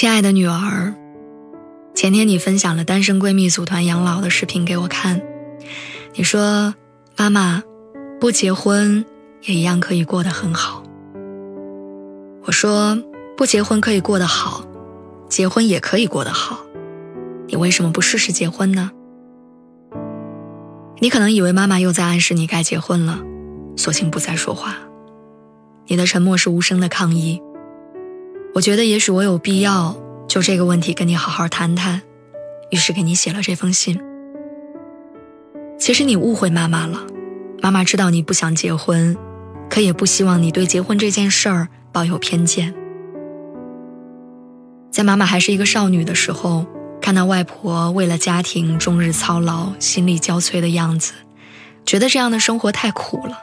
亲爱的女儿，前天你分享了单身闺蜜组团养老的视频给我看，你说：“妈妈，不结婚也一样可以过得很好。”我说：“不结婚可以过得好，结婚也可以过得好，你为什么不试试结婚呢？”你可能以为妈妈又在暗示你该结婚了，索性不再说话。你的沉默是无声的抗议。我觉得也许我有必要就这个问题跟你好好谈谈，于是给你写了这封信。其实你误会妈妈了，妈妈知道你不想结婚，可也不希望你对结婚这件事儿抱有偏见。在妈妈还是一个少女的时候，看到外婆为了家庭终日操劳、心力交瘁的样子，觉得这样的生活太苦了，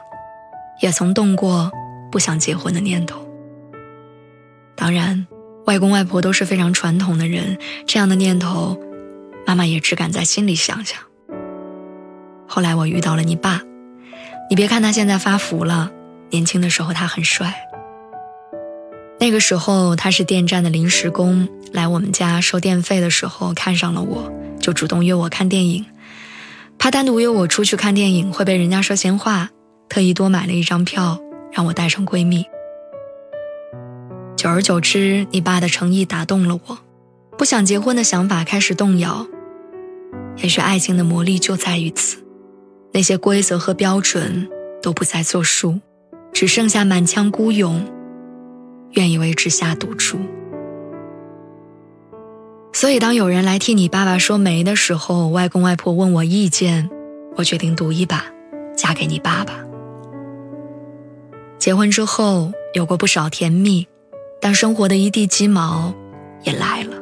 也曾动过不想结婚的念头。当然，外公外婆都是非常传统的人，这样的念头，妈妈也只敢在心里想想。后来我遇到了你爸，你别看他现在发福了，年轻的时候他很帅。那个时候他是电站的临时工，来我们家收电费的时候看上了我，就主动约我看电影，怕单独约我出去看电影会被人家说闲话，特意多买了一张票让我带上闺蜜。久而久之，你爸的诚意打动了我，不想结婚的想法开始动摇。也许爱情的魔力就在于此，那些规则和标准都不再作数，只剩下满腔孤勇，愿意为之下赌注。所以，当有人来替你爸爸说媒的时候，外公外婆问我意见，我决定赌一把，嫁给你爸爸。结婚之后，有过不少甜蜜。但生活的一地鸡毛也来了。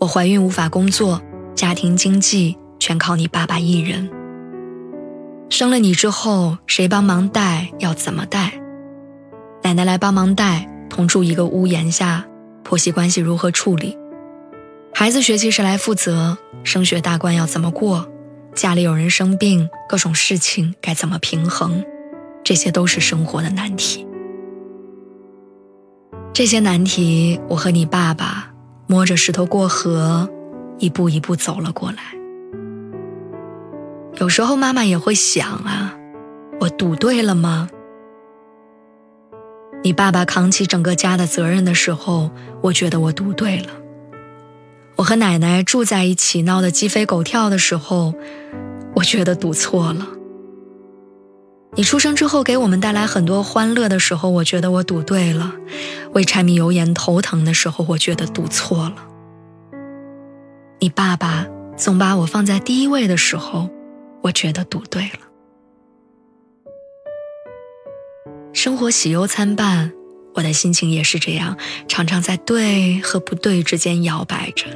我怀孕无法工作，家庭经济全靠你爸爸一人。生了你之后，谁帮忙带？要怎么带？奶奶来帮忙带，同住一个屋檐下，婆媳关系如何处理？孩子学习谁来负责？升学大关要怎么过？家里有人生病，各种事情该怎么平衡？这些都是生活的难题。这些难题，我和你爸爸摸着石头过河，一步一步走了过来。有时候妈妈也会想啊，我赌对了吗？你爸爸扛起整个家的责任的时候，我觉得我赌对了。我和奶奶住在一起闹得鸡飞狗跳的时候，我觉得赌错了。你出生之后给我们带来很多欢乐的时候，我觉得我赌对了；为柴米油盐头疼的时候，我觉得赌错了。你爸爸总把我放在第一位的时候，我觉得赌对了。生活喜忧参半，我的心情也是这样，常常在对和不对之间摇摆着，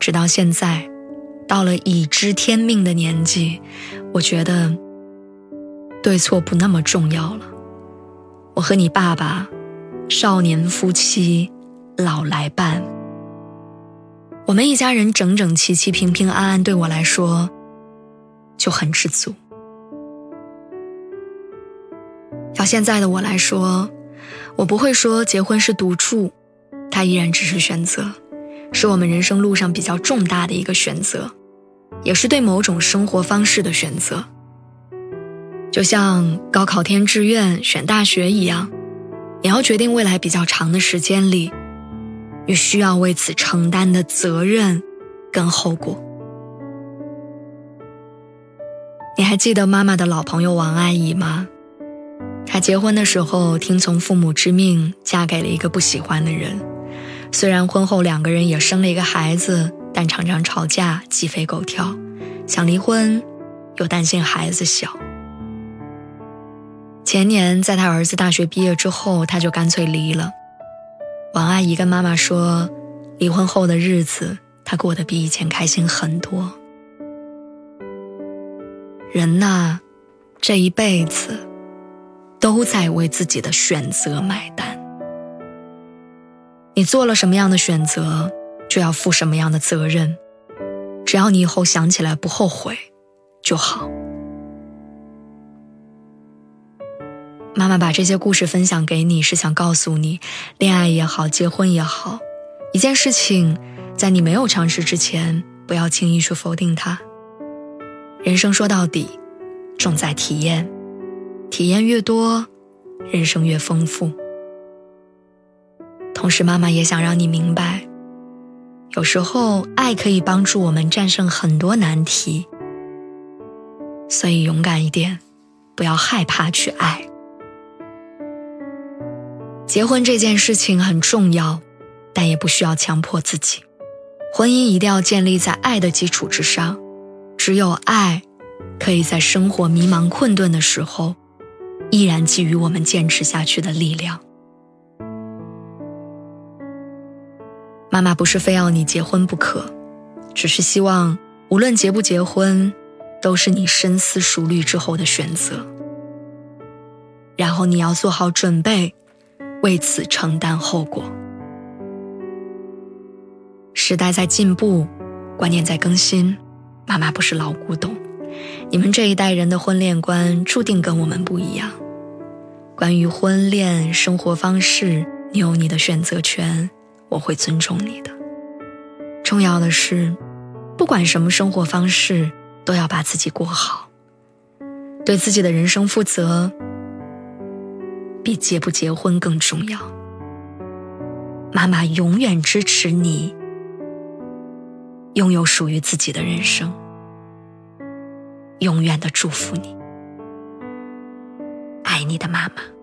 直到现在。到了已知天命的年纪，我觉得对错不那么重要了。我和你爸爸，少年夫妻老来伴，我们一家人整整齐齐、平平安安，对我来说就很知足。要现在的我来说，我不会说结婚是赌注，它依然只是选择。是我们人生路上比较重大的一个选择，也是对某种生活方式的选择。就像高考填志愿、选大学一样，你要决定未来比较长的时间里，你需要为此承担的责任跟后果。你还记得妈妈的老朋友王阿姨吗？她结婚的时候听从父母之命，嫁给了一个不喜欢的人。虽然婚后两个人也生了一个孩子，但常常吵架，鸡飞狗跳，想离婚，又担心孩子小。前年在他儿子大学毕业之后，他就干脆离了。王阿姨跟妈妈说，离婚后的日子，他过得比以前开心很多。人呐，这一辈子都在为自己的选择买单。你做了什么样的选择，就要负什么样的责任。只要你以后想起来不后悔，就好。妈妈把这些故事分享给你，是想告诉你，恋爱也好，结婚也好，一件事情，在你没有尝试之前，不要轻易去否定它。人生说到底，重在体验，体验越多，人生越丰富。同时，妈妈也想让你明白，有时候爱可以帮助我们战胜很多难题，所以勇敢一点，不要害怕去爱。结婚这件事情很重要，但也不需要强迫自己。婚姻一定要建立在爱的基础之上，只有爱，可以在生活迷茫困顿的时候，依然给予我们坚持下去的力量。妈妈不是非要你结婚不可，只是希望无论结不结婚，都是你深思熟虑之后的选择。然后你要做好准备。为此承担后果。时代在进步，观念在更新。妈妈不是老古董，你们这一代人的婚恋观注定跟我们不一样。关于婚恋生活方式，你有你的选择权，我会尊重你的。重要的是，不管什么生活方式，都要把自己过好，对自己的人生负责。比结不结婚更重要。妈妈永远支持你拥有属于自己的人生，永远的祝福你。爱你的妈妈。